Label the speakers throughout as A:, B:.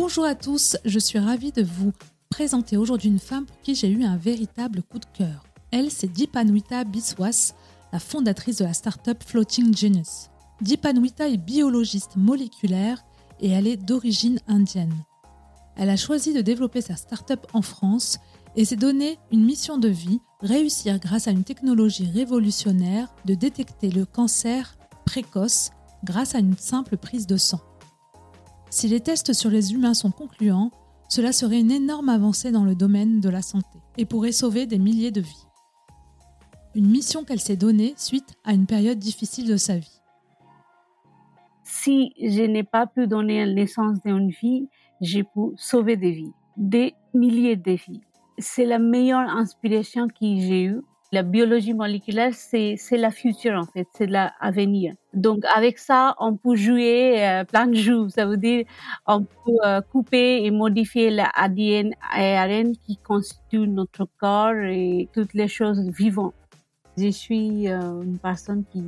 A: Bonjour à tous, je suis ravie de vous présenter aujourd'hui une femme pour qui j'ai eu un véritable coup de cœur. Elle, c'est Dipanwita Biswas, la fondatrice de la startup Floating Genius. Dipanwita est biologiste moléculaire et elle est d'origine indienne. Elle a choisi de développer sa startup en France et s'est donné une mission de vie, réussir grâce à une technologie révolutionnaire de détecter le cancer précoce grâce à une simple prise de sang. Si les tests sur les humains sont concluants, cela serait une énorme avancée dans le domaine de la santé et pourrait sauver des milliers de vies. Une mission qu'elle s'est donnée suite à une période difficile de sa vie.
B: Si je n'ai pas pu donner naissance à une vie, j'ai pu sauver des vies, des milliers de vies. C'est la meilleure inspiration que j'ai eue la biologie moléculaire, c'est, c'est la future en fait, c'est l'avenir. Donc avec ça, on peut jouer euh, plein de jeux. Ça veut dire on peut euh, couper et modifier l'ADN, ARN qui constitue notre corps et toutes les choses vivantes. Je suis euh, une personne qui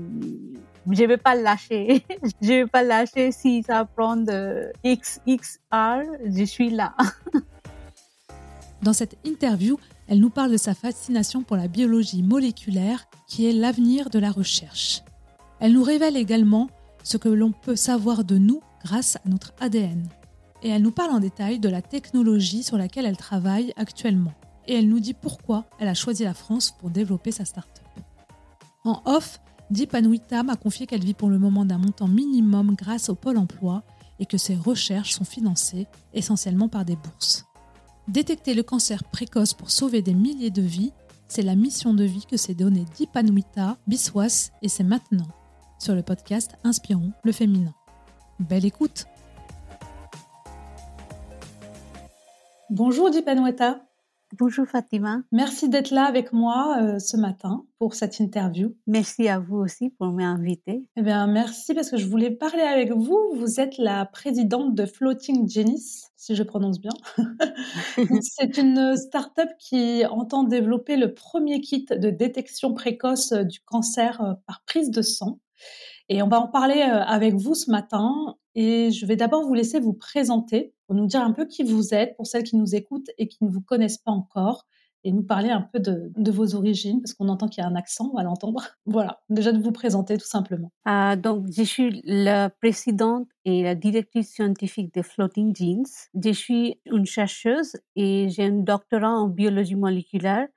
B: je vais pas lâcher. je vais pas lâcher si ça prend de X X R. Je suis là.
A: Dans cette interview, elle nous parle de sa fascination pour la biologie moléculaire qui est l'avenir de la recherche. Elle nous révèle également ce que l'on peut savoir de nous grâce à notre ADN. Et elle nous parle en détail de la technologie sur laquelle elle travaille actuellement. Et elle nous dit pourquoi elle a choisi la France pour développer sa start-up. En off, Deep Anwita m'a confié qu'elle vit pour le moment d'un montant minimum grâce au Pôle emploi et que ses recherches sont financées essentiellement par des bourses. Détecter le cancer précoce pour sauver des milliers de vies, c'est la mission de vie que s'est donnée Dipanwita Biswas et c'est maintenant. Sur le podcast Inspirons le féminin. Belle écoute. Bonjour Dipanwita
B: Bonjour Fatima.
A: Merci d'être là avec moi euh, ce matin pour cette interview.
B: Merci à vous aussi pour m'inviter.
A: Eh bien, merci parce que je voulais parler avec vous. Vous êtes la présidente de Floating Genius, si je prononce bien. C'est une start-up qui entend développer le premier kit de détection précoce du cancer euh, par prise de sang. Et on va en parler euh, avec vous ce matin. Et je vais d'abord vous laisser vous présenter pour nous dire un peu qui vous êtes, pour celles qui nous écoutent et qui ne vous connaissent pas encore, et nous parler un peu de, vos origines, parce qu'on entend qu'il y a un accent, on va l'entendre. Voilà, déjà de vous présenter tout simplement.
B: Ah, donc, je suis la présidente et la directrice scientifique de Floating Genes. Je suis une chercheuse et j'ai un doctorat en biologie moléculaire.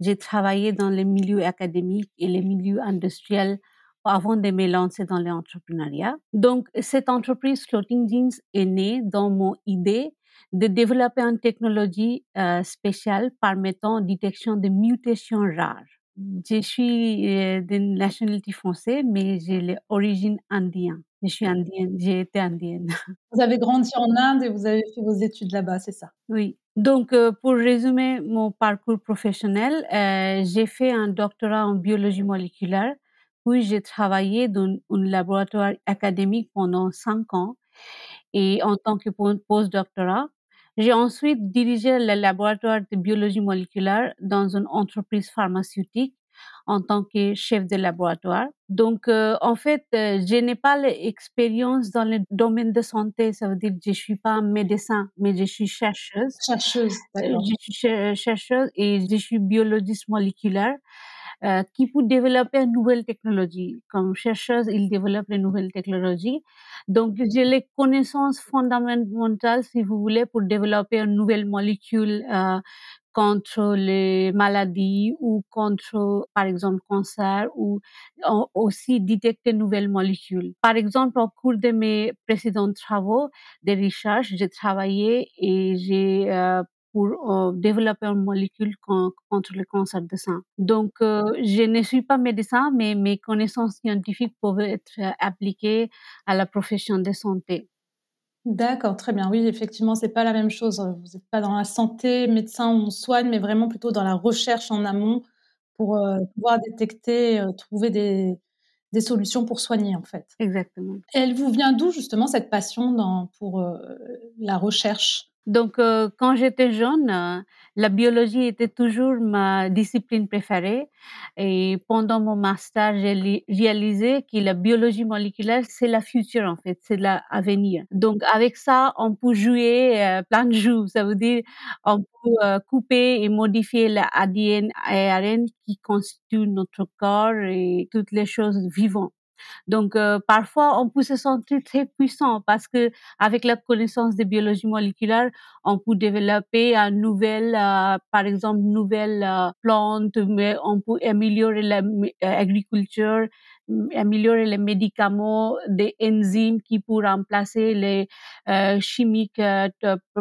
B: J'ai travaillé dans les milieux académiques et les milieux industriels avant de me lancer dans l'entrepreneuriat. Donc, cette entreprise Floating Jeans est née dans mon idée de développer une technologie euh, spéciale permettant détection de mutations rares. Je suis euh, d'une nationalité française, mais j'ai l'origine indienne. Je suis indienne, j'ai été indienne.
A: Vous avez grandi en Inde et vous avez fait vos études là-bas, c'est ça?
B: Oui. Donc, euh, pour résumer mon parcours professionnel, euh, j'ai fait un doctorat en biologie moléculaire puis j'ai travaillé dans un laboratoire académique pendant cinq ans et en tant que postdoctorat. J'ai ensuite dirigé le laboratoire de biologie moléculaire dans une entreprise pharmaceutique en tant que chef de laboratoire. Donc, euh, en fait, euh, je n'ai pas l'expérience dans le domaine de santé. Ça veut dire que je suis pas médecin, mais je suis chercheuse.
A: Chercheuse,
B: Je suis chercheuse et je suis biologiste moléculaire. Qui peut développer une nouvelle technologie. Comme chercheuse, il développe les nouvelles technologies. Donc, j'ai les connaissances fondamentales, si vous voulez, pour développer une nouvelle molécule euh, contre les maladies ou contre, par exemple, cancer ou aussi détecter une nouvelle molécule. Par exemple, au cours de mes précédents travaux de recherche, j'ai travaillé et j'ai euh, pour euh, développer une molécule contre le cancer de sein. Donc, euh, je ne suis pas médecin, mais mes connaissances scientifiques peuvent être appliquées à la profession de santé.
A: D'accord, très bien. Oui, effectivement, c'est pas la même chose. Vous n'êtes pas dans la santé, médecin, on soigne, mais vraiment plutôt dans la recherche en amont pour euh, pouvoir détecter, euh, trouver des, des, solutions pour soigner, en fait.
B: Exactement.
A: Et elle vous vient d'où, justement, cette passion dans, pour euh, la recherche?
B: Donc, euh, quand j'étais jeune, euh, la biologie était toujours ma discipline préférée. Et pendant mon master, j'ai réalisé que la biologie moléculaire, c'est la future, en fait, c'est l'avenir. Donc, avec ça, on peut jouer euh, plein de jeux. Ça veut dire, on peut couper et modifier l'ADN, ARN qui constitue notre corps et toutes les choses vivantes. Donc euh, parfois on peut se sentir très puissant parce que avec la connaissance de biologie moléculaire, on peut développer une nouvelle, euh, par exemple, nouvelle euh, plante, mais on peut améliorer l'agriculture, améliorer les médicaments, des enzymes qui peuvent remplacer les chimiques,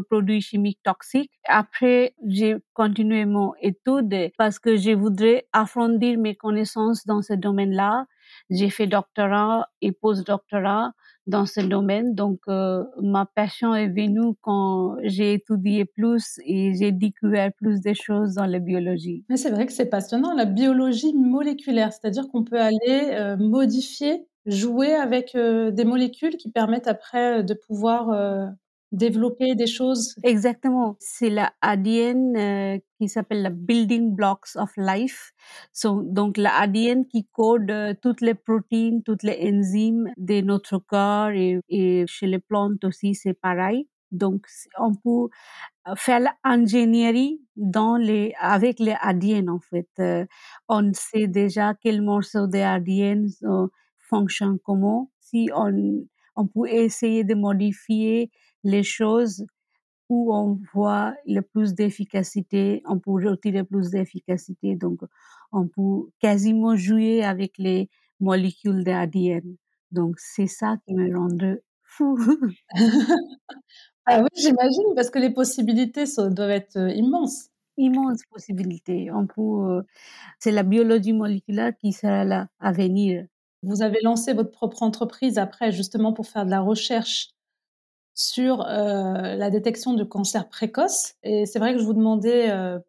B: produits chimiques toxiques. Après, j'ai continué mon étude parce que je voudrais approfondir mes connaissances dans ce domaine-là j'ai fait doctorat et post-doctorat dans ce domaine. Donc, euh, ma passion est venue quand j'ai étudié plus et j'ai découvert plus de choses dans la biologie.
A: Mais c'est vrai que c'est passionnant, la biologie moléculaire, c'est-à-dire qu'on peut aller euh, modifier, jouer avec euh, des molécules qui permettent après de pouvoir développer des choses.
B: Exactement. C'est l'ADN euh, qui s'appelle la building blocks of life. Donc l'ADN qui code euh, toutes les protéines, toutes les enzymes de notre corps et, et chez les plantes aussi c'est pareil. Donc on peut faire l'ingénierie dans les avec les ADN en fait. Euh, on sait déjà quel morceau de ADN fonctionne comment. Si on on peut essayer de modifier les choses où on voit le plus d'efficacité, on peut retirer plus d'efficacité. Donc, on peut quasiment jouer avec les molécules d'ADN. Donc, c'est ça qui me rend fou.
A: ah oui, j'imagine, parce que les possibilités doivent être euh, immenses.
B: Immenses possibilités. On peut, c'est la biologie moléculaire qui sera là à venir.
A: Vous avez lancé votre propre entreprise après, justement, pour faire de la recherche sur euh, la détection de cancer précoce. Et c'est vrai que je vous demandais, euh,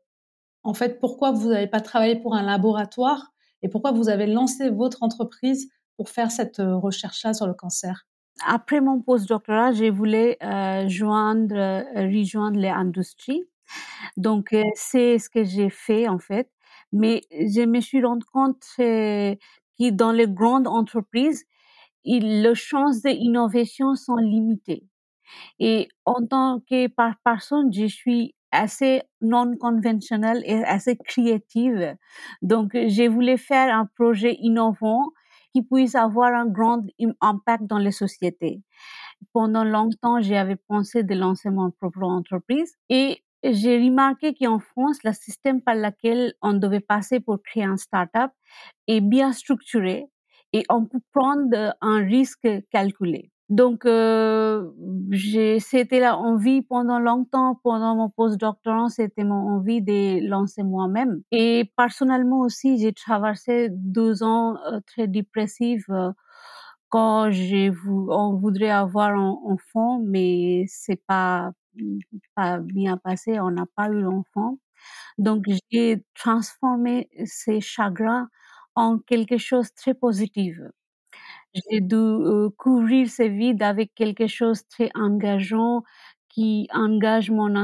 A: en fait, pourquoi vous n'avez pas travaillé pour un laboratoire et pourquoi vous avez lancé votre entreprise pour faire cette euh, recherche-là sur le cancer?
B: Après mon postdoctorat, j'ai voulu joindre, rejoindre les industries. Donc, c'est ce que j'ai fait en fait. Mais je me suis rendu compte que dans les grandes entreprises, les chances d'innovation sont limitées. Et en tant que personne, je suis assez non conventionnelle et assez créative. Donc, je voulais faire un projet innovant qui puisse avoir un grand impact dans les sociétés. Pendant longtemps, j'avais pensé de lancer mon propre entreprise et j'ai remarqué qu'en France, le système par lequel on devait passer pour créer un startup est bien structuré et on peut prendre un risque calculé. Donc, euh, c'était la envie pendant longtemps, pendant mon postdoctorat, c'était mon envie de lancer moi-même. Et personnellement aussi, j'ai traversé deux ans euh, très dépressifs euh, quand j'ai on voudrait avoir un enfant, mais c'est pas pas bien passé, on n'a pas eu l'enfant. Donc, j'ai transformé ces chagrins en quelque chose de très positif. J'ai dû euh, couvrir ce vide avec quelque chose de très engageant qui engage mon,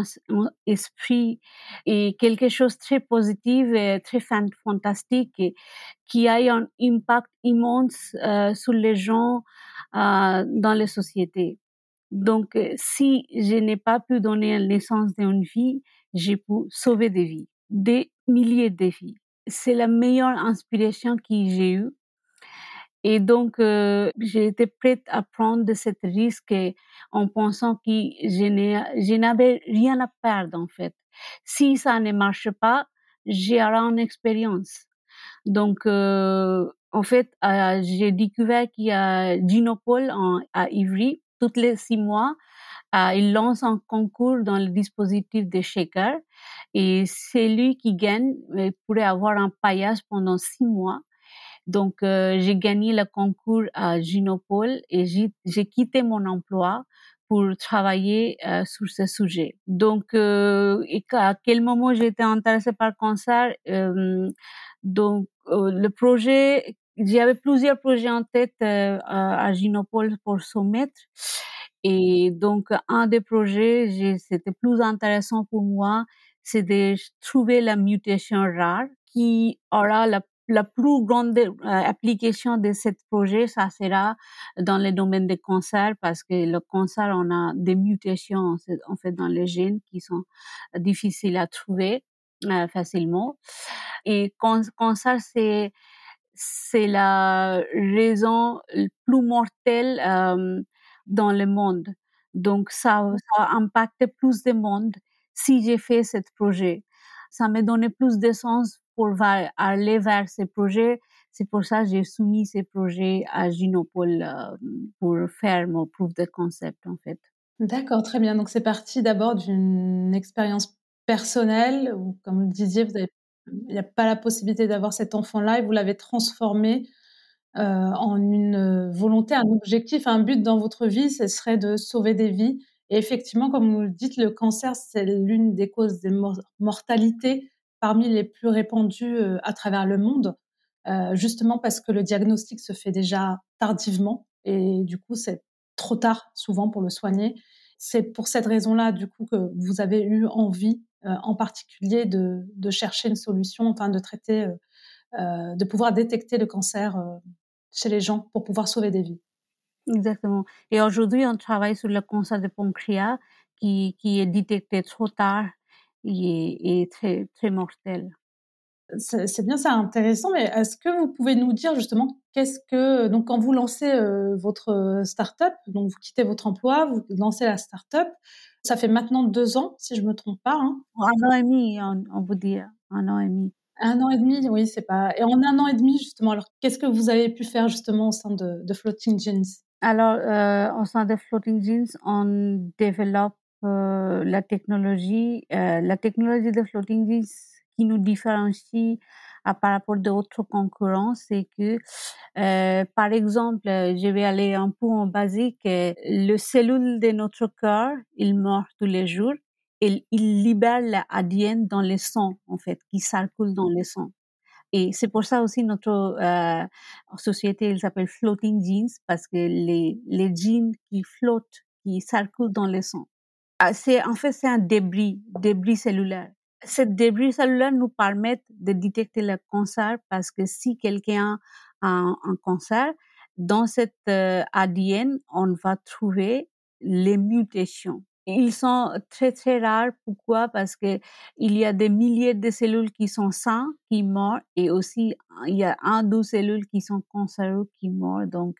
B: esprit et quelque chose de très positif et très fantastique qui a un impact immense euh, sur les gens euh, dans les sociétés. Donc, si je n'ai pas pu donner naissance d'une vie, j'ai pu sauver des vies, des milliers de vies. C'est la meilleure inspiration que j'ai eue et donc, euh, été prête à prendre ce risque en pensant que je n'avais rien à perdre, en fait. Si ça ne marche pas, j'aurai une expérience. Donc, euh, en fait, euh, j'ai découvert qu'il y a Ginopole à Ivry, tous les six mois. euh, il lance un concours dans le dispositif de Shaker et celui qui gagne euh, pourrait avoir un paillage pendant six mois. Donc, euh, j'ai gagné le concours à Ginopole et j'ai quitté mon emploi pour travailler euh, sur ce sujet. Donc, euh, et à quel moment été intéressée par le cancer euh, Donc, euh, le projet, j'avais plusieurs projets en tête euh, à Ginopole pour soumettre. Et donc, un des projets, c'était plus intéressant pour moi, c'est de trouver la mutation rare qui aura la la plus grande euh, application de ce projet, ça sera dans le domaine des cancers parce que le cancer, on a des mutations en fait dans les gènes qui sont difficiles à trouver euh, facilement. Et cancer, c'est c'est la raison plus mortelle euh, dans le monde. Donc ça, ça impacte plus de monde si j'ai fait ce projet. Ça me donnait plus de sens pour aller vers ces projets. C'est pour ça que j'ai soumis ces projets à Ginopole euh, pour faire mon proof de concept, en fait.
A: D'accord, très bien. Donc, c'est parti d'abord d'une expérience personnelle comme vous le disiez, vous avez, il n'y a pas la possibilité d'avoir cet enfant-là et vous l'avez transformé euh, en une volonté, un objectif, un but dans votre vie, ce serait de sauver des vies. Et effectivement, comme vous le dites, le cancer, c'est l'une des causes des mortalités parmi les plus répandus euh, à travers le monde, euh, justement parce que le diagnostic se fait déjà tardivement et du coup c'est trop tard souvent pour le soigner. C'est pour cette raison-là du coup que vous avez eu envie euh, en particulier de, de, chercher une solution, enfin de traiter, de pouvoir détecter le cancer chez les gens pour pouvoir sauver des vies.
B: Exactement. Et aujourd'hui, on travaille sur le cancer de pancréas qui, qui est détecté trop tard est, est très, très mortel.
A: C'est bien, c'est intéressant, mais est-ce que vous pouvez nous dire justement qu'est-ce que donc quand vous lancez euh, votre start-up, donc vous quittez votre emploi, vous lancez la start-up, ça fait maintenant deux ans, si je me trompe pas. Hein.
B: Un an et demi, on, on vous dit un an et demi.
A: Un an et demi, oui, c'est pas. Et en un an et demi, justement, alors qu'est-ce que vous avez pu faire justement au sein de, de Floating Jeans?
B: Alors, euh, au sein de Floating Jeans, on développe euh, la technologie, euh, la technologie de floating qui nous différencie à, par rapport d'autres concurrents, c'est que, euh, par exemple, je vais aller un peu en basique, le cellule de notre cœur, il meurt tous les jours et il libère l'ADN dans le sang, en fait, qui circule dans le sang. Et c'est pour ça aussi notre euh, société, elle s'appelle Floating Jeans, parce que les, les jeans qui flottent, qui circulent dans le sang. Ah, c'est en fait c'est un débris, débris cellulaire. Ce débris cellulaire nous permet de détecter le cancer parce que si quelqu'un a un, un, cancer, dans cet euh, ADN, on va trouver les mutations ils sont très très rares. Pourquoi? Parce que il y a des milliers de cellules qui sont saines, qui meurent, et aussi il y a un deux cellules qui sont cancéreuses qui meurent. Donc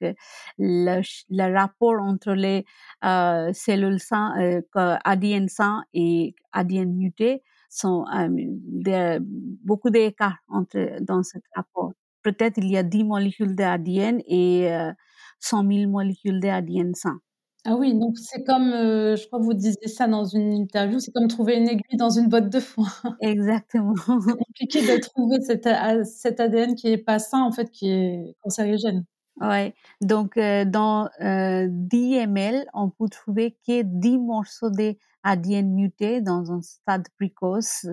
B: le, le rapport entre les euh, cellules saines, euh, ADN sain et ADN muté sont euh, beaucoup d'écarts entre dans ce rapport. Peut-être il y a 10 molécules d'ADN et euh, 100 000 molécules d'ADN sain.
A: Ah oui, donc c'est comme, euh, je crois que vous disiez ça dans une interview, c'est comme trouver une aiguille dans une botte de foin.
B: Exactement.
A: C'est compliqué de trouver cet, cet ADN qui est pas sain, en fait, qui est cancérigène.
B: Ouais. Donc, euh, dans euh, 10 ml, on peut trouver que 10 morceaux d'ADN mutés dans un stade précoce,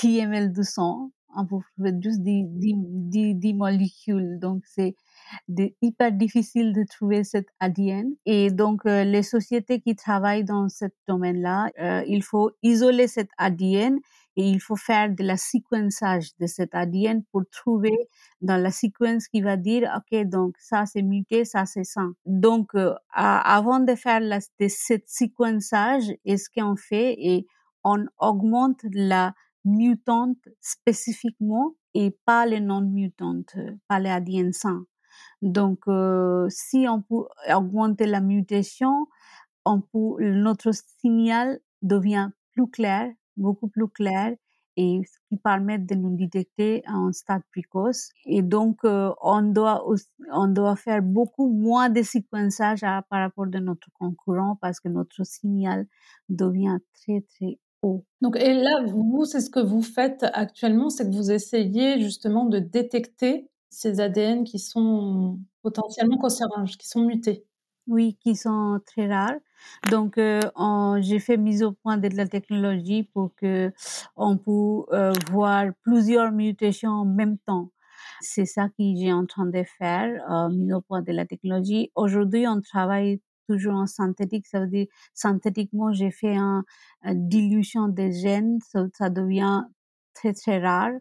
B: 10 ml de sang. On peut trouver juste 10, 10, 10 molécules. Donc, c'est hyper difficile de trouver cet ADN. Et donc, euh, les sociétés qui travaillent dans ce domaine-là, euh, il faut isoler cet ADN et il faut faire de la séquençage de cet ADN pour trouver dans la séquence qui va dire, OK, donc ça c'est muté, ça c'est ça. Donc, euh, avant de faire cette séquençage, est ce qu'on fait et on augmente la mutante spécifiquement et pas les non-mutantes, pas les ADN sains. Donc, euh, si on peut augmenter la mutation, on peut, notre signal devient plus clair, beaucoup plus clair, et ce qui permet de nous détecter à un stade précoce. Et donc, euh, on doit on doit faire beaucoup moins de séquençage par rapport de notre concurrent parce que notre signal devient très très.
A: Donc, et là, vous, c'est ce que vous faites actuellement, c'est que vous essayez justement de détecter ces ADN qui sont potentiellement cancérogènes, qui sont mutés.
B: Oui, qui sont très rares. Donc, euh, j'ai fait mise au point de la technologie pour que on puisse euh, voir plusieurs mutations en même temps. C'est ça que j'ai en train de faire, euh, mise au point de la technologie. Aujourd'hui, on travaille toujours en synthétique. Ça veut dire, synthétiquement, j'ai fait un, une dilution des gènes. Ça, ça, devient très, très rare.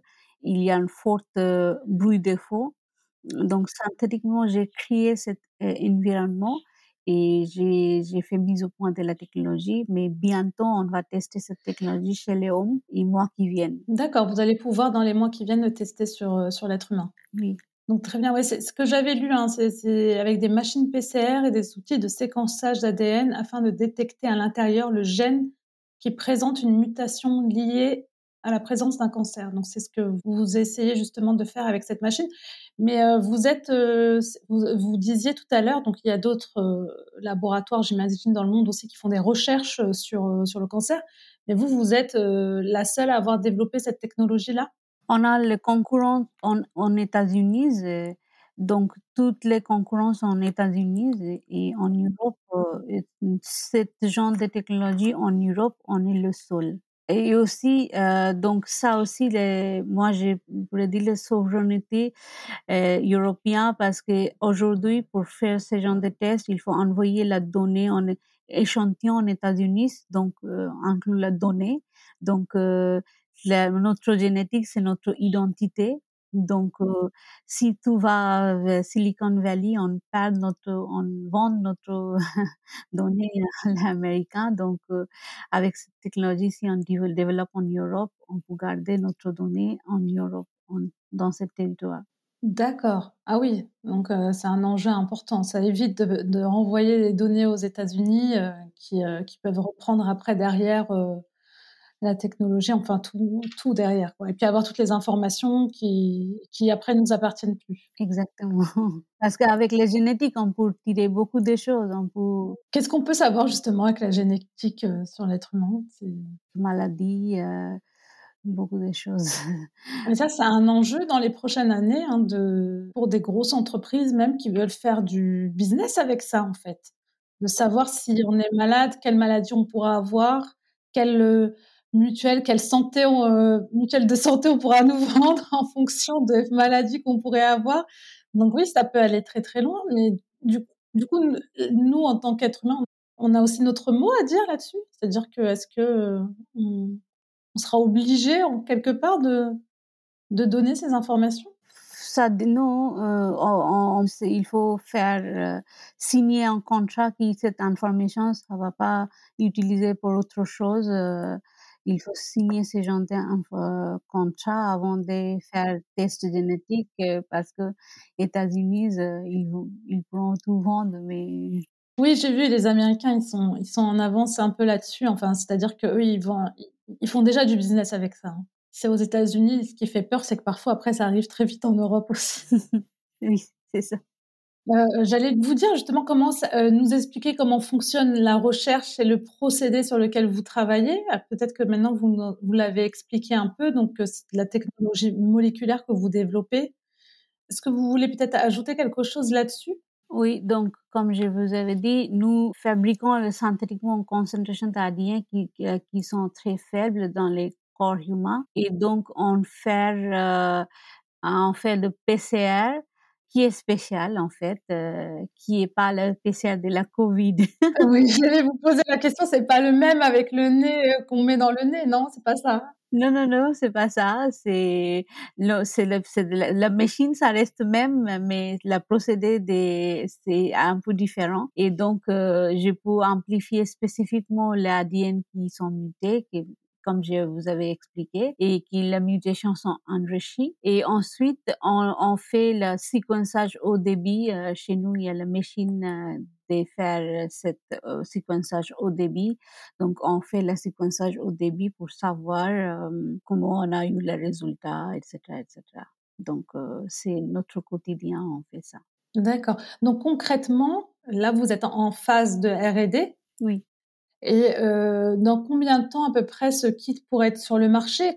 B: Il y a un fort euh, bruit de faux. Donc, synthétiquement, j'ai créé cet euh, environnement et j'ai fait mise au point de la technologie, mais bientôt on va tester cette technologie chez les hommes les mois qui viennent.
A: D'accord, vous allez pouvoir dans les mois qui viennent le tester sur, euh, sur l'être humain.
B: Oui.
A: Donc très bien, ouais, c'est ce que j'avais lu, hein, c'est avec des machines PCR et des outils de séquençage d'ADN afin de détecter à l'intérieur le gène qui présente une mutation liée à la présence d'un cancer. Donc c'est ce que vous essayez justement de faire avec cette machine. Mais euh, vous êtes, euh, vous, disiez tout à l'heure, donc il y a d'autres euh, laboratoires, j'imagine, dans le monde aussi qui font des recherches sur sur le cancer. Mais vous, vous êtes la seule à avoir développé cette technologie-là?
B: On a les concurrents en, États-Unis. Donc, toutes les concurrences en États-Unis et en Europe, ce genre de technologie en Europe, on est le seul et aussi, euh, donc ça aussi, moi, je pourrais dire la souveraineté euh, européenne parce que aujourd'hui, pour faire ce genre de tests, il faut envoyer la donnée en échantillon aux États-Unis, donc euh, inclure la donnée. Donc, euh, notre génétique, c'est notre identité. Donc, euh, si tout va vers Silicon Valley, on perd notre, on vend notre données à l'américain. Donc, euh, avec cette technologie, si on développe en Europe, on peut garder notre donnée en Europe, dans ce territoire.
A: D'accord. Ah oui, donc euh, c'est un enjeu important. Ça évite de, renvoyer les données aux États-Unis qui peuvent reprendre après derrière la technologie, enfin tout, tout derrière. Quoi. Et puis avoir toutes les informations qui, qui après nous appartiennent plus.
B: Exactement. Parce qu'avec la génétique, on peut tirer beaucoup de choses. On peut...
A: Qu'est-ce qu'on peut savoir justement avec la génétique euh, sur l'être humain?
B: Maladie, euh, beaucoup de choses.
A: Mais ça, c'est un enjeu dans les prochaines années hein, de, pour des grosses entreprises même qui veulent faire du business avec ça en fait. De savoir si on est malade, quelle maladie on pourra avoir, quelle mutuelle, quelle santé, euh, mutuelle de santé on pourra nous vendre en fonction des maladies qu'on pourrait avoir. Donc oui, ça peut aller très très loin, mais du, du coup, nous, en tant qu'être humain, on a aussi notre mot à dire là-dessus. C'est-à-dire que est-ce que euh, on, sera obligé en quelque part de, de donner ces informations?
B: Ça, non, euh, il faut faire euh, signer un contrat qui cette information, ça va pas utiliser pour autre chose. Il faut signer ce genre de contrat avant de faire test génétique parce que États-Unis, ils, ils pourront tout vendre, mais
A: oui, j'ai vu les Américains, ils sont, ils sont en avance un peu là-dessus. Enfin, c'est-à-dire qu'eux, ils, vont, ils font déjà du business avec ça. Hein. C'est aux États-Unis. Ce qui fait peur, c'est que parfois, après, ça arrive très vite en Europe aussi.
B: oui, c'est ça.
A: Euh, j'allais vous dire justement comment euh, nous expliquer comment fonctionne la recherche et le procédé sur lequel vous travaillez. Ah, peut-être que maintenant vous, vous l'avez expliqué un peu, donc euh, la technologie moléculaire que vous développez. Est-ce que vous voulez peut-être ajouter quelque chose là-dessus?
B: Oui, donc comme je vous avais dit, nous fabriquons synthétiquement une concentration d'ADN qui, qui sont très faibles dans les corps humains et donc on fait, on fait le PCR qui est spécial en fait, euh, qui est pas le PCR de la Covid.
A: oui, je vais vous poser la question, c'est pas le même avec le nez euh, qu'on met dans le nez, non, c'est pas ça?
B: Non, non, non, c'est pas ça. C'est, c'est, la, machine, ça reste même, mais le procédé des, c'est un peu différent. Et donc, euh, je peux amplifier spécifiquement les ADN qui sont mutés, qui, comme je vous avais expliqué, et que les mutations sont enrichies. Et ensuite, on, on fait le séquençage au débit. chez nous, il y a la machine de faire ce séquençage au débit. Donc, on fait le séquençage au débit pour savoir comment on a eu les résultats, etc., etc. Donc, c'est notre quotidien, on fait ça.
A: D'accord. Donc, concrètement, là, vous êtes en phase de R&D
B: Oui.
A: Et euh, dans combien de temps à peu près ce kit pourrait être sur le marché?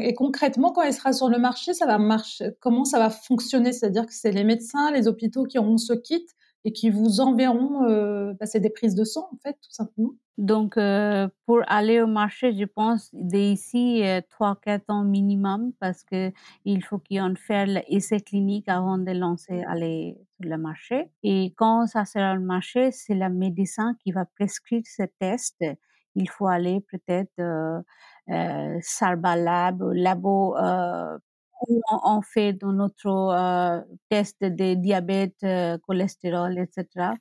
A: Et, concrètement, quand il sera sur le marché, ça va marcher Comment ça va fonctionner? C'est-à-dire que c'est les médecins, les hôpitaux qui auront ce kit? Et qui vous enverront euh, bah, c'est des prises de sang en fait tout simplement.
B: Donc euh, pour aller au marché, je pense d'ici euh, trois quatre ans minimum parce que il faut qu'on fasse l'essai clinique avant de lancer aller sur le marché. Et quand ça sera le marché, c'est le médecin qui va prescrire ce test. Il faut aller peut-être euh, euh, Sarba Lab, labo euh, on fait dans notre euh, test de diabète, euh, cholestérol, etc.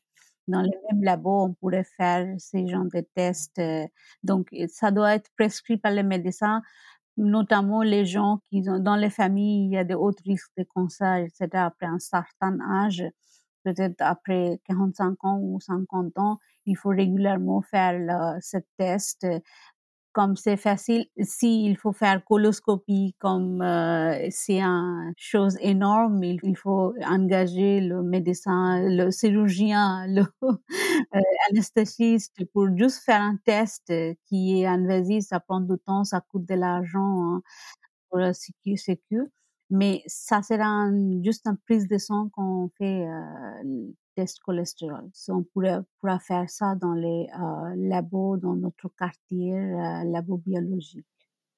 B: Dans les mêmes labos, on pourrait faire ces genres de tests. Euh, donc, ça doit être prescrit par les médecins, notamment les gens qui ont, dans les familles, il y a des hauts risques de cancer, etc. Après un certain âge, peut-être après 45 ans ou 50 ans, il faut régulièrement faire ce test comme c'est facile, s'il faut faire coloscopie, comme euh, c'est une chose énorme, il, faut engager le médecin, le chirurgien, le euh, pour juste faire un test qui est invasif, ça prend du temps, ça coûte de l'argent hein, pour la sécu, Mais ça sera juste une prise de sang qu'on fait euh, test cholestérol. on pourrait, pourra faire ça dans les euh, labos, dans notre quartier, euh, labo biologique.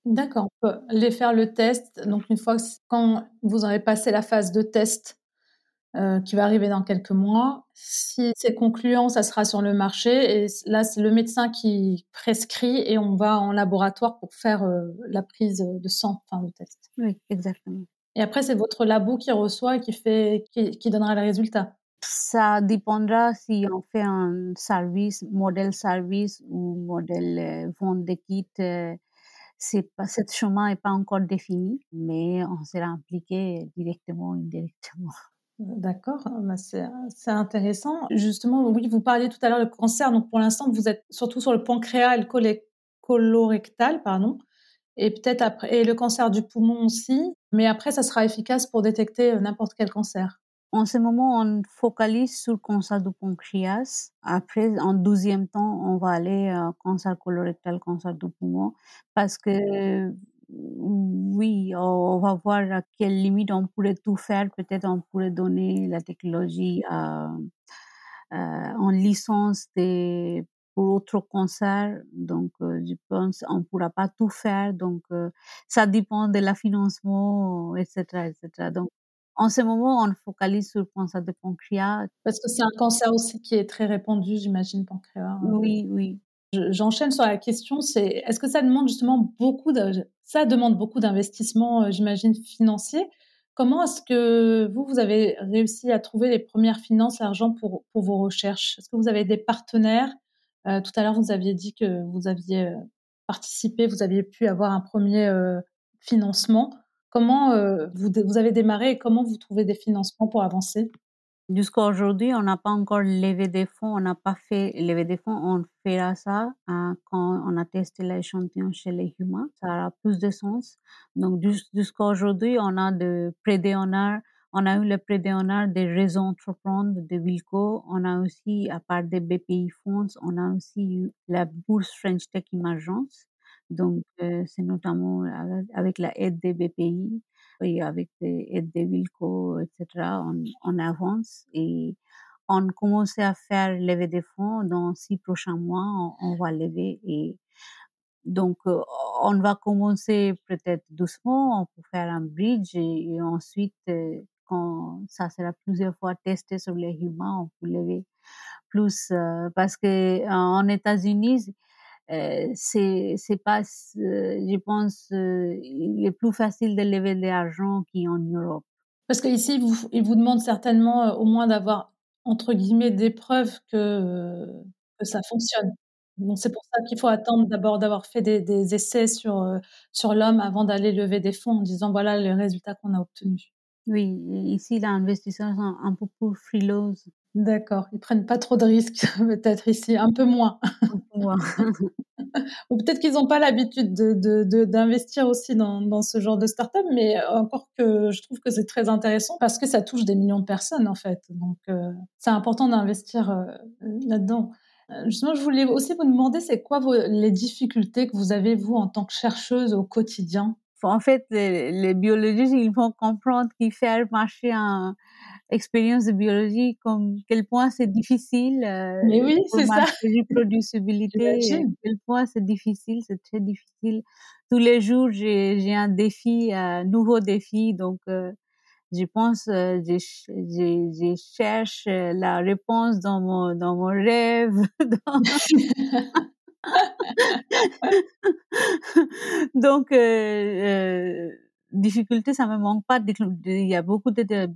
A: D'accord, on peut aller faire le test. Donc, une fois que, quand vous aurez passé la phase de test euh, qui va arriver dans quelques mois, si c'est concluant, ça sera sur le marché. Et là, c'est le médecin qui prescrit et on va en laboratoire pour faire euh, la prise de sang, enfin le test.
B: Oui, exactement.
A: Et après, c'est votre labo qui reçoit et qui, fait, qui, qui donnera le résultat.
B: Ça dépendra si on fait un service, modèle service ou modèle euh, vente de kits. Euh, c'est pas, ce chemin n'est pas encore défini, mais on sera impliqué directement ou indirectement.
A: D'accord, ah, bah, c'est intéressant. Justement, oui, vous parliez tout à l'heure du cancer. Donc, pour l'instant, vous êtes surtout sur le pancréas et le colorectal, pardon, et peut-être après, et le cancer du poumon aussi. Mais après, ça sera efficace pour détecter euh, n'importe quel cancer.
B: En ce moment, on focalise sur le cancer du pancréas. Après, en deuxième temps, on va aller euh, cancer colorectal, cancer du poumon, parce que oui, on va voir à quelle limite on pourrait tout faire. Peut-être on pourrait donner la technologie euh, euh, en licence des, pour autre cancer. Donc, euh, je pense on pourra pas tout faire. Donc, euh, ça dépend de la financement, etc., etc. Donc, en ce moment, on focalise sur le cancer de pancréas.
A: Parce que c'est un cancer aussi qui est très répandu, j'imagine, pancréas. Hein.
B: Oui, oui.
A: J'enchaîne sur la question, c'est est-ce que ça demande justement beaucoup de, ça demande beaucoup d'investissement, euh, j'imagine, financier? Comment est-ce que vous, vous avez réussi à trouver les premières finances, l'argent pour, pour vos recherches? Est-ce que vous avez des partenaires euh, Tout à l'heure, vous aviez dit que vous aviez euh, participé, vous aviez pu avoir un premier financement. Comment euh, vous, vous, avez démarré et comment vous trouvez des financements pour avancer?
B: Jusqu'à aujourd'hui, on n'a pas encore levé des fonds, on n'a pas fait lever des fonds, on fera ça hein, quand on a testé l'échantillon chez les humains, ça aura plus de sens. Donc jusqu'à aujourd'hui, on a de prêts d'honneur, on a eu le prêt d'honneur des réseaux entreprendre de Wilco, on a aussi, à part des BPI Fonds, on a aussi eu la bourse French Tech Emergence donc, euh, c'est notamment avec, la aide des BPI et avec l'aide des Wilco, etc., on, avance et on commence à faire lever des fonds. Dans six prochains mois, on, va lever et donc, euh, on va commencer peut-être doucement, on peut faire un bridge et, ensuite, euh, quand ça sera plusieurs fois testé sur les humains, on peut lever plus parce que en États-Unis, euh, c'est pas je pense il est plus facile de lever de l'argent qu'en Europe
A: parce qu'ici vous ils vous demandent certainement au moins d'avoir entre guillemets des preuves que ça fonctionne Donc c'est pour ça qu'il faut attendre d'abord d'avoir fait des des essais sur, sur l'homme avant d'aller lever des fonds en disant: «Voilà les résultats qu'on a obtenus».
B: Oui, ici l'investisseurs sont un peu plus frileux.
A: D'accord, ils prennent pas trop de risques peut-être ici, un peu moins.
B: Un peu moins.
A: Ou peut-être qu'ils ont pas l'habitude de de de d'investir aussi dans dans ce genre de start-up, mais encore que je trouve que c'est très intéressant parce que ça touche des millions de personnes en fait, donc heu, c'est important d'investir, heu, là-dedans. Heu, justement, je voulais aussi vous demander, c'est quoi vos les difficultés que vous avez vous en tant que chercheuse au quotidien?
B: En fait, les les biologistes, ils vont comprendre qu'ils faire marcher un expérience de biologie, comme quel point c'est difficile, heu,
A: Mais oui, c'est ça.
B: reproducibilité, quel point c'est difficile, c'est très difficile. Tous les jours, j'ai un défi, un nouveau défi, donc heu, je pense, je je je cherche la réponse dans mon dans mon rêve, dans donc heu heu, difficulté, ça me manque pas, il y a beaucoup de de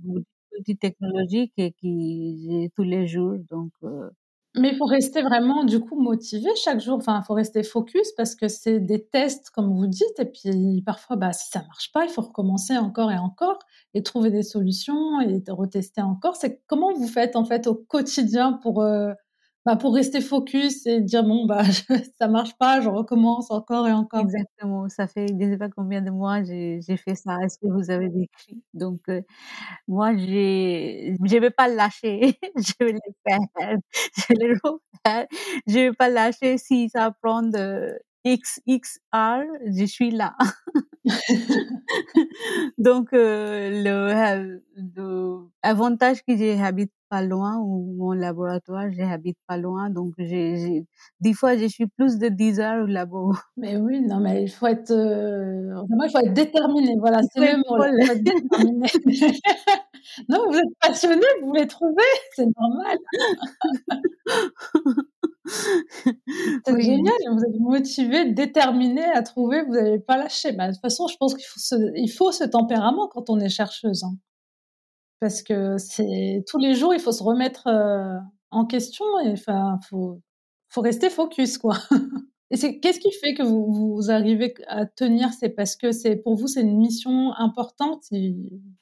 B: et qui j'ai tous les jours, donc heu
A: Mais il faut rester vraiment du coup motivé chaque jour, enfin, il faut rester focus parce que c'est des tests comme vous dites et puis parfois, bah, si ça marche pas, il faut recommencer encore et encore et trouver des solutions et de retester encore. C'est comment vous faites en fait au quotidien pour, bah, pour rester focus et dire: «Bon, bah, je ça marche pas, je recommence encore et encore»?
B: Exactement, ça fait je sais pas combien de mois j'ai j'ai fait ça, est-ce que vous avez décrit? Donc heu, moi j'ai je vais pas lâcher, je vais le faire, je vais le refaire, je vais pas lâcher si ça prend de X X heures, je suis là. Donc heu, le le avantage que j'habite pas loin où mon laboratoire, j'habite pas loin, donc j'ai des fois, je suis plus de 10 heures au labo.
A: Mais oui, non, mais il faut être, vraiment il faut être déterminé, voilà,
B: Il
A: c'est le mot déterminé. Non, vous êtes passionnée, vous voulez trouver, c'est normal. C'est
B: Oui.
A: génial, vous êtes motivée, déterminée à trouver, vous allez pas lâcher. Bah, de toute façon, je pense qu'il faut ce il faut ce tempérament quand on est chercheuse, hein. Parce que c'est tous les jours, il faut se remettre, heu, en question et enfin, faut faut rester focus quoi. Et c'est qu'est-ce qui fait que vous vous arrivez à tenir? C'est parce que c'est pour vous, c'est une mission importante?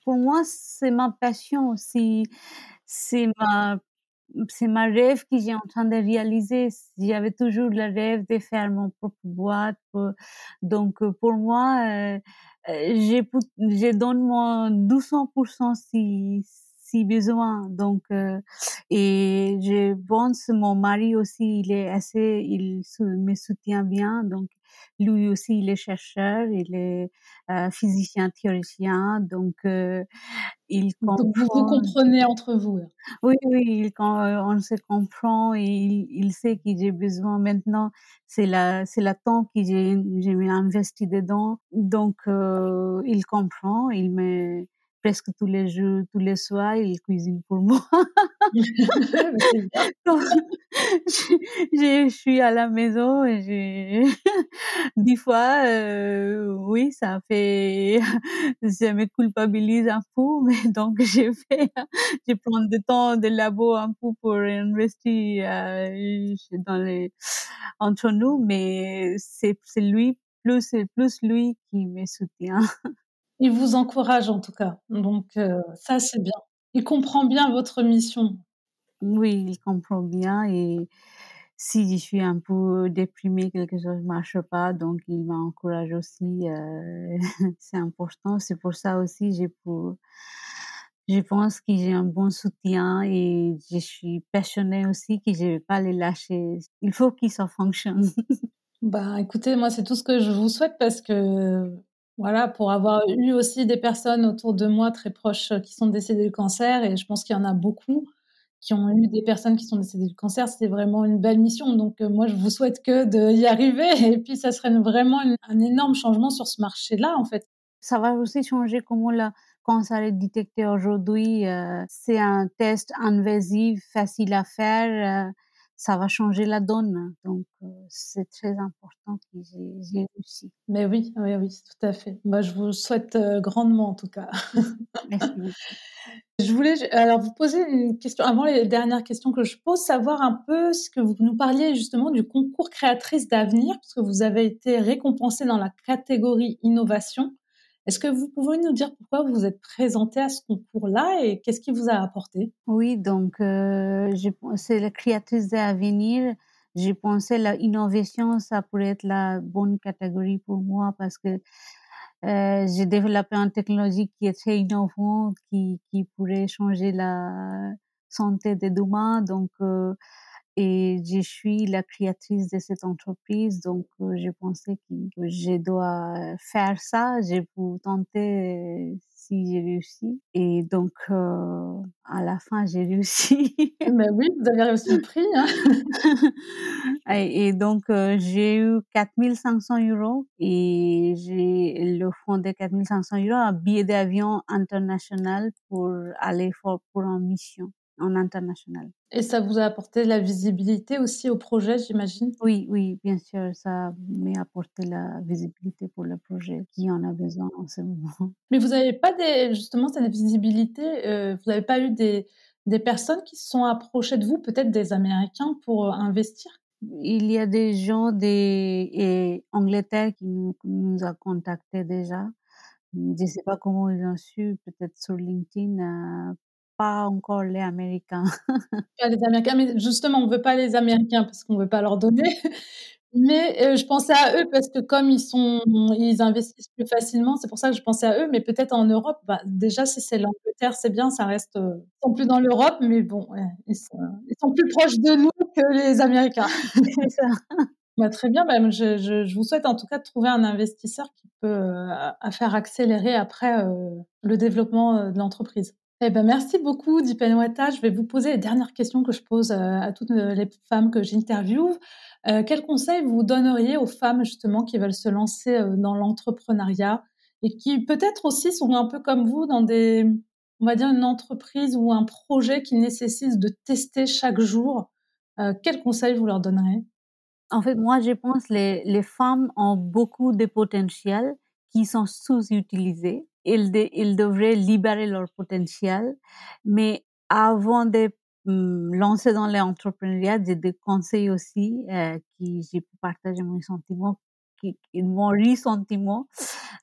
B: Pour moi, c'est ma passion aussi, c'est ma c'est ma rêve que j'ai en train de réaliser. J'avais toujours le rêve de faire mon propre boîte, donc heu, pour moi, je pou je donne mon 200 % si si besoin, donc heu et je pense mon mari aussi, il est assez il me soutient bien, donc lui aussi, il est chercheur, il est, heu, physicien théoricien, donc heu, il
A: Donc vous vous
B: comprend.
A: comprenez entre vous
B: oui, oui, il quand on se comprend et il il sait que j'ai besoin. Maintenant, c'est la c'est la temps que j'ai j'ai investi dedans, donc il comprend, il me presque tous les jours, tous les soirs, il cuisine pour moi. Donc je je je suis à la maison et j'ai des fois, heu, oui, ça fait ça me culpabilise un peu, mais donc je fais je prends du temps de labo un peu pour investir, heu, dans les entre nous, mais c'est c'est lui, plus c'est plus lui qui me soutient.
A: Il vous encourage en tout cas, donc heu, ça c'est bien. Il comprend bien votre mission.
B: Oui, il comprend bien et si je suis un peu déprimée, quelque chose marche pas, donc il m'encourage aussi, heu, c'est important. C'est pour ça aussi, j'ai pour je pense que j'ai un bon soutien et je suis passionnée aussi que je vais pas les lâcher. Il faut que ça fonctionne.
A: Bah, écoutez, moi, c'est tout ce que je vous souhaite parce que, voilà, pour avoir eu aussi des personnes autour de moi très proches qui sont décédées du cancer et je pense qu'il y en a beaucoup qui ont eu des personnes qui sont décédées du cancer, c'est vraiment une belle mission, donc heu, moi, je vous souhaite que d'y arriver. Et puis ça serait vraiment un énorme changement sur ce marché-là, en fait.
B: Ça va aussi changer comment le cancer est détecté aujourd'hui, heu, c'est un test invasif, facile à faire, ça va changer la donne. Donc, c'est très important que j'ai réussi.
A: Mais oui, oui, oui, tout à fait. Moi, je vous souhaite grandement, en tout cas.
B: Merci.
A: Je voulais alors vous poser une question avant les dernières questions que je pose, savoir un peu ce que vous nous parliez justement du concours créatrice d'avenir, parce que vous avez été récompensée dans la catégorie innovation. Est-ce que vous pouvez nous dire pourquoi vous êtes présenté à ce concours-là et qu'est-ce qui vous a apporté?
B: Oui, donc euh, c'est la créatrice d'avenir. J'ai pensé l'innovation, ça pourrait être la bonne catégorie pour moi parce que euh, j'ai développé une technologie qui est très innovante, qui, qui pourrait changer la santé de demain. Donc, euh, et je suis la créatrice de cette entreprise, donc euh, je pensais que je dois faire ça, je peux tenter si j'ai réussi. Et donc, euh, à la fin, j'ai réussi.
A: Mais oui, vous avez reçu le prix. Hein.
B: et, donc, euh, j'ai eu 4500 euros et j'ai le fonds de 4500 euros, un billet d'avion international pour aller pour, pour une mission en international.
A: Et ça vous a apporté de la visibilité aussi au projet, j'imagine?
B: Oui, oui, bien sûr, ça m'a apporté la visibilité pour le projet qui en a besoin en ce moment.
A: Mais vous n'avez pas des, justement cette visibilité, euh, vous n'avez pas eu des, des personnes qui se sont approchées de vous, peut-être des Américains, pour euh, investir?
B: Il y a des gens des Angleterre qui nous, nous a contactés déjà. Je ne sais pas comment ils ont su, peut-être sur LinkedIn, euh, pas encore les Américains.
A: Pas les Américains, mais justement, on veut pas les Américains parce qu'on veut pas leur donner. Mais euh, je pensais à eux parce que comme ils sont, ils investissent plus facilement, c'est pour ça que je pensais à eux. Mais peut-être en Europe, bah, déjà si c'est l'Angleterre, c'est bien, ça reste. Euh, ils sont plus dans l'Europe, mais bon, ils, sont, plus proches de nous que les Américains.
B: c'est ça.
A: Bah, très bien. Bah, je, je, je, vous souhaite en tout cas de trouver un investisseur qui peut euh, faire accélérer après euh, le développement de l'entreprise. Eh ben, merci beaucoup, Dipenwata. Je vais vous poser les dernières questions que je pose euh, à toutes les femmes que j'interviewe. Euh, quels conseils vous donneriez aux femmes justement qui veulent se lancer euh, dans l'entrepreneuriat et qui peut-être aussi sont un peu comme vous dans des, on va dire, une entreprise ou un projet qui nécessite de tester chaque jour? Euh, Quels conseils vous leur donneriez?
B: En fait, moi, je pense que les, les femmes ont beaucoup de potentiel qui sont sous-utilisés ils, devraient libérer leur potentiel. Mais avant de mmh, lancer dans l'entrepreneuriat, j'ai des conseils aussi euh, qui j'ai pu partager mon sentiment, mon ressentiment.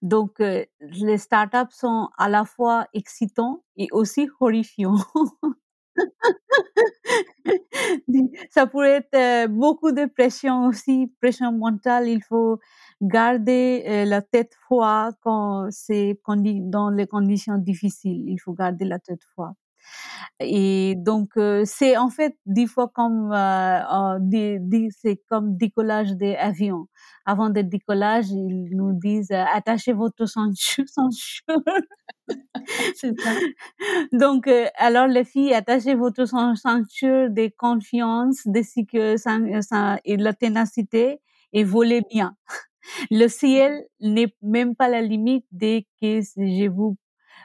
B: Donc, euh, les startups sont à la fois excitants et aussi horrifiants. ça pourrait être euh, beaucoup de pression aussi, pression mentale. Il faut garder euh, la tête froide quand c'est dans les conditions difficiles. Il faut garder la tête froide. Et donc euh, c'est en fait des fois comme c'est comme décollage des avions. Avant le décollage, ils nous disent attachez votre ceinture.
A: c'est ça.
B: Donc, euh, alors les filles, attachez votre ceinture de confiance, de sécurité et de la ténacité et volez bien. Le ciel n'est même pas la limite dès que je vous,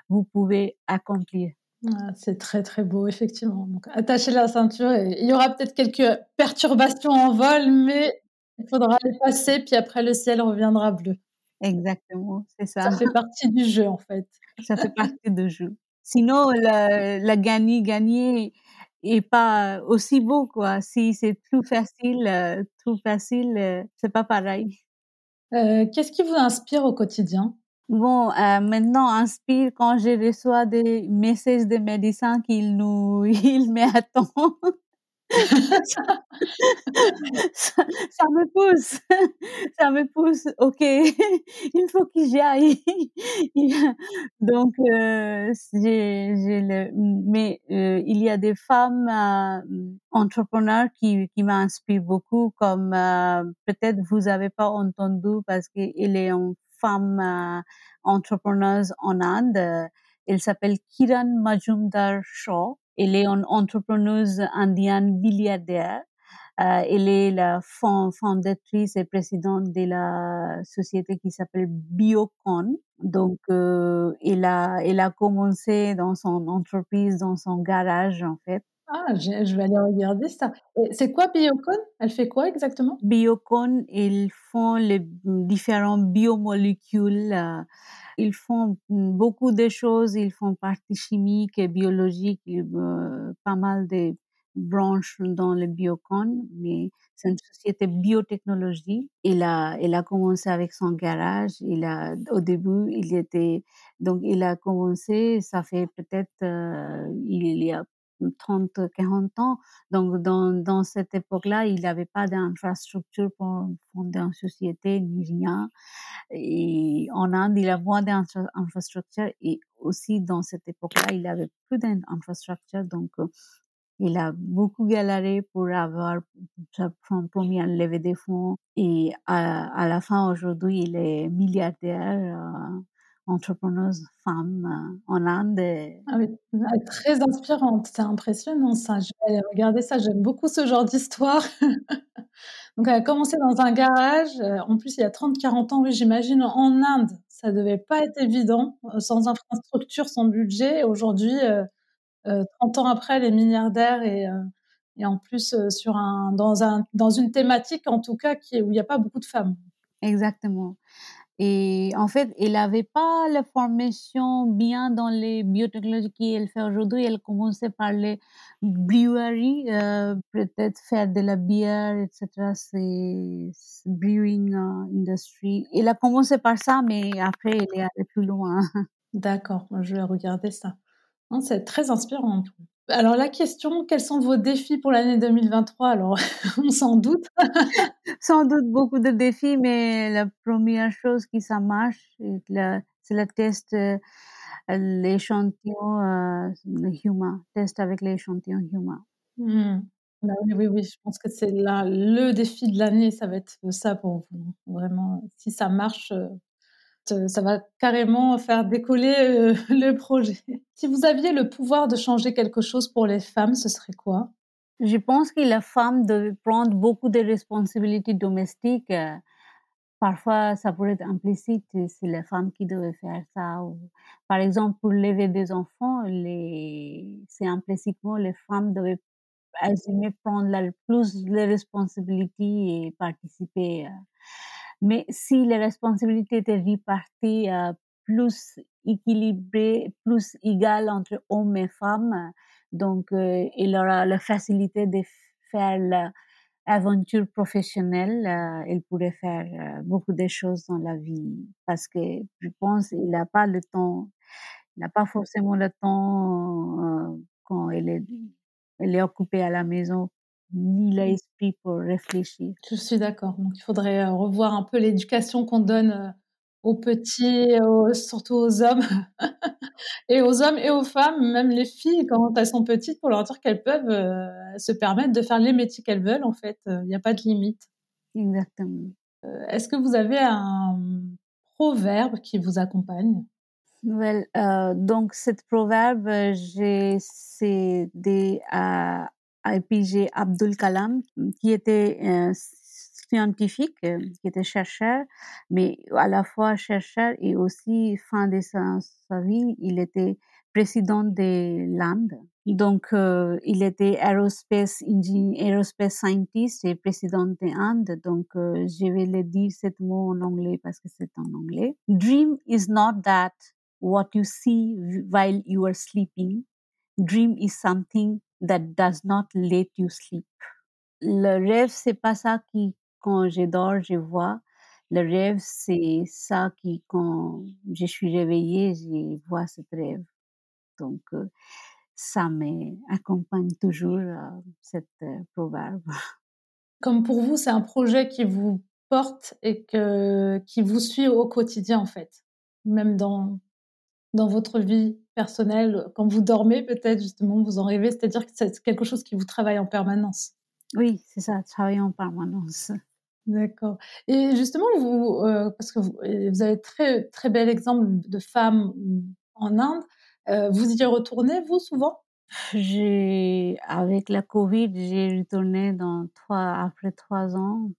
B: vous pouvez accomplir.
A: Ah, c'est très très beau, effectivement. Donc, attachez la ceinture. Et il y aura peut-être quelques perturbations en vol, mais il faudra les passer, puis après le ciel reviendra bleu.
B: Exactement, c'est ça.
A: Ça fait partie du jeu, en fait.
B: Ça fait partie du jeu. Sinon, la, la gagner, gagner est pas aussi beau, quoi. Si c'est trop facile, euh, trop facile, euh, c'est pas pareil.
A: Euh, Qu'est-ce qui vous inspire au quotidien?
B: Bon, euh, maintenant, inspire quand je reçois des messages de médecins qu'ils nous, ils m'attendent ça, ça, me pousse, ça me pousse. Ok, il faut que j'y aille. Donc, euh, j'ai, le, mais euh, il y a des femmes euh, entrepreneurs qui, qui m'inspirent beaucoup, comme euh, peut-être vous avez pas entendu parce qu'elle est une femme euh, entrepreneuse en Inde. Elle s'appelle Kiran Majumdar Shaw elle est une entrepreneuse indienne milliardaire. Euh, elle est la fondatrice et présidente de la société qui s'appelle Biocon. Donc, euh, elle, a, elle a commencé dans son entreprise, dans son garage, en fait.
A: Ah, je vais aller regarder ça. C'est quoi Biocon? Elle fait quoi exactement?
B: Biocon, ils font les différents biomolécules, heu, ils font beaucoup de choses, ils font partie chimique et biologique, heu, pas mal de branches dans le Biocon, mais c'est une société biotechnologie. Il a il a commencé avec son garage, il a au début, il était donc il a commencé, ça fait peut-être, heu, il y a 30-40 ans. Donc dans dans cette époque-là, il avait pas d'infrastructure pour fonder une société ni rien. Et en Inde, il y a moins d'infra infrastructure. Et aussi dans cette époque-là, il avait plus d'infrastructure. Donc heu, il a beaucoup galéré pour avoir sa 1re levée de fonds. Et à à la fin, aujourd'hui, il est milliardaire, heu, entrepreneuse femme en Inde et
A: Ah oui, très inspirante, c'est impressionnant ça, aller regarder ça, j'aime beaucoup ce genre d'histoire. Donc elle a commencé dans un garage, heu, en plus il y a 30-40 ans, oui, j'imagine en Inde, ça devait pas être évident, heu, sans infrastructure, sans budget. Aujourd'hui, heu, 30 ans après, elle est milliardaire et et en plus, sur un dans un dans une thématique en tout cas qui où il y a pas beaucoup de femmes.
B: Exactement et en fait, elle avait pas la formation bien dans les biotechnologies qu'elle fait aujourd'hui. Elle commençait par les breweries, heu, peut-être faire de la bière et cetera, c'est brewing, heu, industry. Elle a commencé par ça, mais après elle est allée plus loin.
A: D'accord, je vais regarder ça. C'est très inspirant. Alors la question, quels sont vos défis pour l'année 2023? Alors on s'en doute.
B: Sans doute beaucoup de défis, mais la 1re chose qui ça marche, c'est le test, heu, l'échantillon, heu, humain, test avec l'échantillon humain.
A: Mmh. Bah oui, oui, oui, je pense que c'est la le défi de l'année, ça va être ça pour vous. Vraiment, si ça marche, te ça va carrément faire décoller, heu, le projet. Si vous aviez le pouvoir de changer quelque chose pour les femmes, ce serait quoi?
B: Je pense que la femme devait prendre beaucoup de responsabilités domestiques, heu, parfois ça pourrait être implicite, c'est la femme qui devait faire ça par exemple, pour l'élever des enfants, c'est implicitement les femmes devaient assumer prendre la plus les responsabilités et participer, mais si les responsabilités étaient réparties, heu, plus équilibrées, plus égales entre hommes et femmes, donc heu, il aura la facilité de faire l'aventure professionnelle, heu, elle pourrait faire, heu, beaucoup de choses dans la vie. Parce que je pense il a pas le temps, il n'a pas forcément le temps, heu, quand elle est elle est occupée à la maison, ni l'esprit pour réfléchir.
A: Je suis d'accord, donc il faudrait, heu, revoir un peu l'éducation qu'on donne, heu, aux petits, aux surtout aux hommes et aux hommes et aux femmes, même les filles quand elles sont petites pour leur dire qu'elles peuvent, heu, se permettre de faire les métiers qu'elles veulent en fait, il y a pas de limite.
B: Exactement.
A: Est-ce que vous avez un proverbe qui vous accompagne?
B: Well, donc cette proverbe, j'ai des à APJ Abdul Kalam qui était un scientifique, qui était chercheur, mais à la fois chercheur et aussi fin de sa vie, il était président de l'Inde. Donc heu, il était aerospace engin aerospace scientist et président de Inde, donc heu, je vais le dire cet mot en anglais parce que c'est en anglais. Dream is not that what you see while you are sleeping. Dream is something that does not let you sleep. Le rêve, c'est pas ça qui quand je dors, je vois. Le rêve, c'est ça qui quand je suis réveillée, je vois cet rêve. Donc heu, ça m'accompagne toujours, heu, cette proverbe.
A: Comme pour vous, c'est un projet qui vous porte et qui vous suit au quotidien en fait? Même dans dans votre vie personnelle, quand vous dormez peut-être justement vous en rêvez, c'est-à-dire que c'est quelque chose qui vous travaille en permanence?
B: Oui, c'est ça, travailler en permanence.
A: D'accord et justement vous, heu, parce que vous vous avez très très bel exemple de femmes en Inde, heu, vous y retournez vous souvent?
B: J'ai avec la covid, j'ai retourné dans 3 après 3 ans,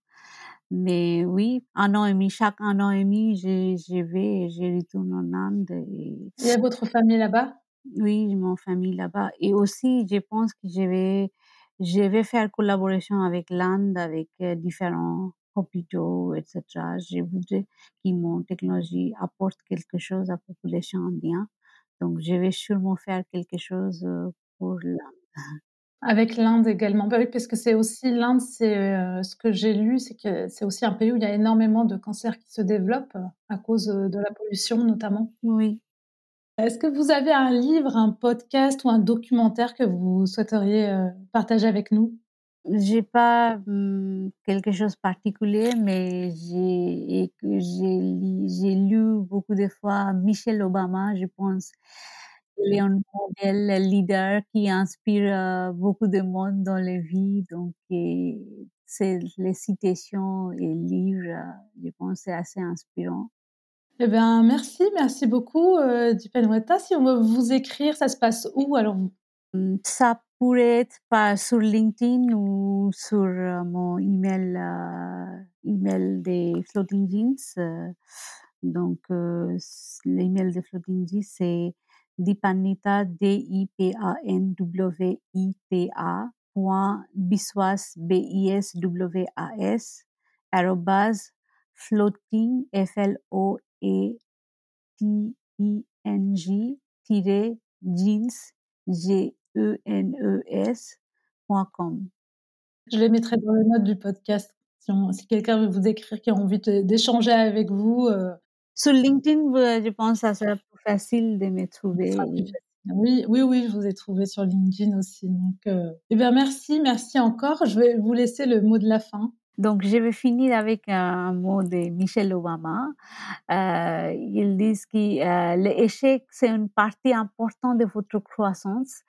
B: mais oui, 1 an et demi, chaque 1 an et demi, je je vais je retourne en Inde et
A: Il y a votre famille là-bas?
B: Oui, mon famille là-bas. Et aussi, je pense que je vais, je vais faire collaboration avec l'Inde, avec euh, différents hôpitaux, etc. Je voudrais que mon technologie apporte quelque chose à la population indienne. Donc, je vais sûrement faire quelque chose euh, pour l'Inde.
A: Avec l'Inde également. Bah oui, parce que c'est aussi l'Inde, c'est euh, ce que j'ai lu, c'est que c'est aussi un pays où il y a énormément de cancers qui se développent à cause de la pollution notamment.
B: Oui.
A: Est-ce que vous avez un livre, un podcast ou un documentaire que vous souhaiteriez euh, partager avec nous?
B: J'ai pas hum, quelque chose de particulier, mais j'ai j'ai lu beaucoup de fois Michelle Obama, je pense. Il est un modèle leader qui inspire euh, beaucoup de monde dans les vies. Donc, c'est les citations et livres, euh, je pense, c'est assez inspirant.
A: Eh bien, merci, merci beaucoup, euh, Dipen Si on veut vous écrire, ça se passe où alors
B: hum, Ça pourrait être pas sur LinkedIn ou sur euh, mon email, euh, email des Floating Jeans. Donc, l'email des Floating Jeans, c'est dipanita, D-I-P-A-N-W-I-T-A, point biswas, B-I-S-W-A-S, arrobase, floating, F-L-O e t i n g jeans g n e com.
A: Je les mettrai dans les notes du podcast. Si, quelqu'un veut vous écrire, qui a envie d'échanger avec vous. Euh.
B: Sur LinkedIn, je pense que ça sera facile de me trouver.
A: Oui, oui, oui, je vous ai trouvé sur LinkedIn aussi. Donc, euh, eh bien, merci, merci encore. Je vais vous laisser le mot de la fin.
B: Donc, je vais finir avec un mot de Michelle Obama. Euh, ils disent que euh, l'échec, c'est une partie importante de votre croissance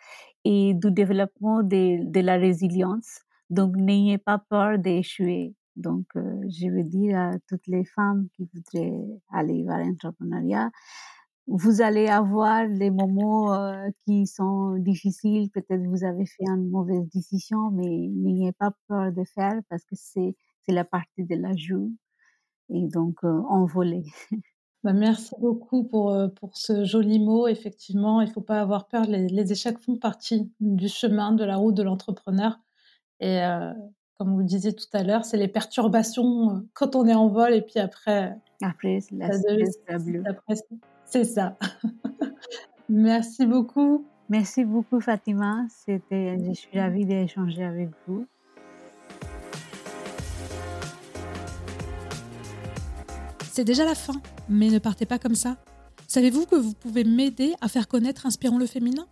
B: et du développement de, de la résilience. Donc, n'ayez pas peur d'échouer. Donc, euh, je veux dire à toutes les femmes qui voudraient aller vers l'entrepreneuriat, vous allez avoir des moments euh, qui sont difficiles. Peut-être vous avez fait une mauvaise décision, mais n'ayez pas peur de faire parce que c'est la partie de la joue et donc euh, envoler.
A: Bah, merci beaucoup pour, euh, pour ce joli mot. Effectivement, il ne faut pas avoir peur. Les, échecs font partie du chemin, de la route de l'entrepreneur. Et comme vous le disiez tout à l'heure, c'est les perturbations quand on est en vol et puis après.
B: Après, la,
A: après c'est ça. Merci beaucoup.
B: Merci beaucoup Fatima. C'était, je suis ravie d'échanger avec vous.
A: C'est déjà la fin, mais ne partez pas comme ça. Savez-vous que vous pouvez m'aider à faire connaître Inspirons le féminin?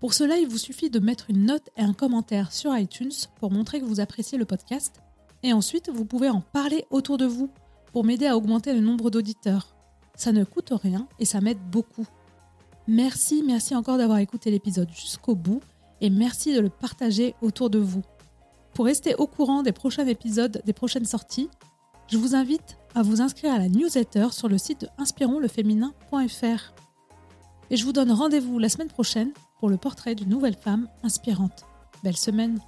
A: Pour cela, il vous suffit de mettre une note et un commentaire sur iTunes pour montrer que vous appréciez le podcast. Et ensuite, vous pouvez en parler autour de vous pour m'aider à augmenter le nombre d'auditeurs. Ça ne coûte rien et ça m'aide beaucoup. Merci, merci encore d'avoir écouté l'épisode jusqu'au bout et merci de le partager autour de vous. Pour rester au courant des prochains épisodes, des prochaines sorties, je vous invite à vous inscrire à la newsletter sur le site de inspironsleféminin.fr. Et je vous donne rendez-vous la semaine prochaine pour le portrait d'une nouvelle femme inspirante. Belle semaine